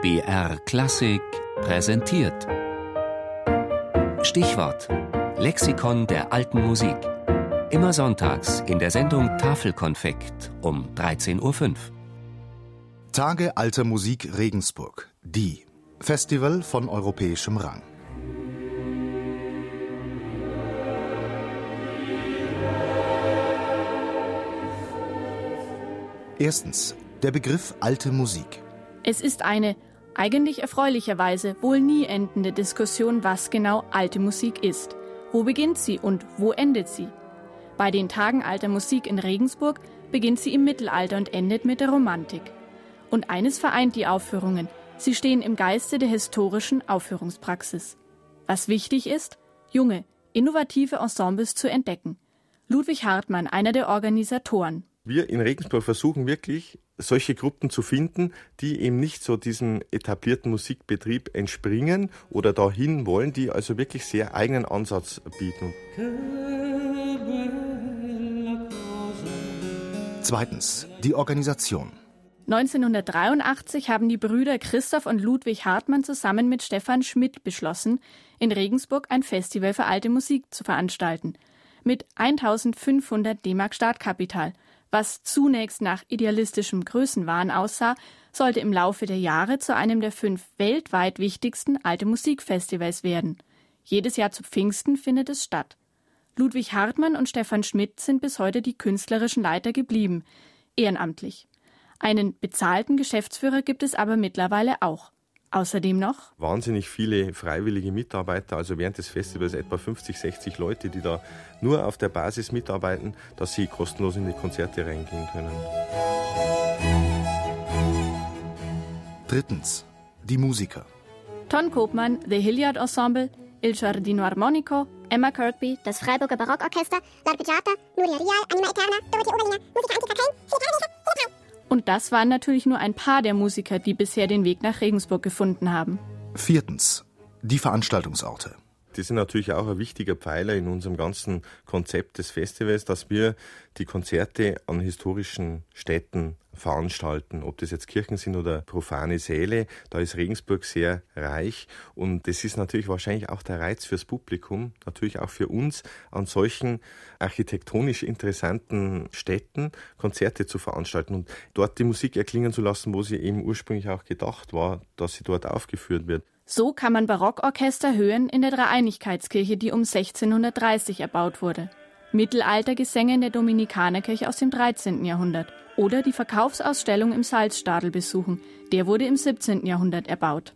BR Klassik präsentiert. Stichwort: Lexikon der alten Musik. Immer sonntags in der Sendung Tafelkonfekt um 13.05 Uhr. Tage alter Musik Regensburg. Die. Festival von europäischem Rang. Erstens. Der Begriff alte Musik. Es ist eine, eigentlich erfreulicherweise, wohl nie endende Diskussion, was genau alte Musik ist. Wo beginnt sie und wo endet sie? Bei den Tagen alter Musik in Regensburg beginnt sie im Mittelalter und endet mit der Romantik. Und eines vereint die Aufführungen. Sie stehen im Geiste der historischen Aufführungspraxis. Was wichtig ist, junge, innovative Ensembles zu entdecken. Ludwig Hartmann, einer der Organisatoren. Wir in Regensburg versuchen wirklich, solche Gruppen zu finden, die eben nicht so diesem etablierten Musikbetrieb entspringen oder dahin wollen, die also wirklich sehr eigenen Ansatz bieten. Zweitens. Die Organisation. 1983 haben die Brüder Christoph und Ludwig Hartmann zusammen mit Stefan Schmidt beschlossen, in Regensburg ein Festival für alte Musik zu veranstalten. Mit 1500 D-Mark Startkapital – was zunächst nach idealistischem Größenwahn aussah, sollte im Laufe der Jahre zu einem der fünf weltweit wichtigsten alte Musikfestivals werden. Jedes Jahr zu Pfingsten findet es statt. Ludwig Hartmann und Stefan Schmidt sind bis heute die künstlerischen Leiter geblieben, ehrenamtlich. Einen bezahlten Geschäftsführer gibt es aber mittlerweile auch. Außerdem noch wahnsinnig viele freiwillige Mitarbeiter, also während des Festivals etwa 50, 60 Leute, die da nur auf der Basis mitarbeiten, dass sie kostenlos in die Konzerte reingehen können. Drittens. Die Musiker. Ton Kopmann, The Hilliard Ensemble, Il Giardino Armonico, Emma Kirkby, das Freiburger Barockorchester, L'Arpeggiata, Nuria Rial, Anima Eterna, Dorothee Oberliner, Musica Antica Köln, und das waren natürlich nur ein paar der Musiker, die bisher den Weg nach Regensburg gefunden haben. Viertens. Die Veranstaltungsorte. Die sind natürlich auch ein wichtiger Pfeiler in unserem ganzen Konzept des Festivals, dass wir die Konzerte an historischen Städten veranstalten, ob das jetzt Kirchen sind oder profane Säle. Da ist Regensburg sehr reich und das ist natürlich wahrscheinlich auch der Reiz fürs Publikum, natürlich auch für uns, an solchen architektonisch interessanten Städten Konzerte zu veranstalten und dort die Musik erklingen zu lassen, wo sie eben ursprünglich auch gedacht war, dass sie dort aufgeführt wird. So kann man Barockorchester hören in der Dreieinigkeitskirche, die um 1630 erbaut wurde. Mittelaltergesänge in der Dominikanerkirche aus dem 13. Jahrhundert oder die Verkaufsausstellung im Salzstadel besuchen. Der wurde im 17. Jahrhundert erbaut.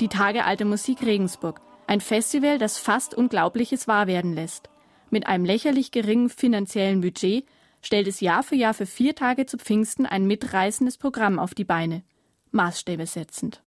Die Tage Alte Musik Regensburg. Ein Festival, das fast Unglaubliches wahr werden lässt. Mit einem lächerlich geringen finanziellen Budget stellt es Jahr für Jahr für vier Tage zu Pfingsten ein mitreißendes Programm auf die Beine. Maßstäbe setzend.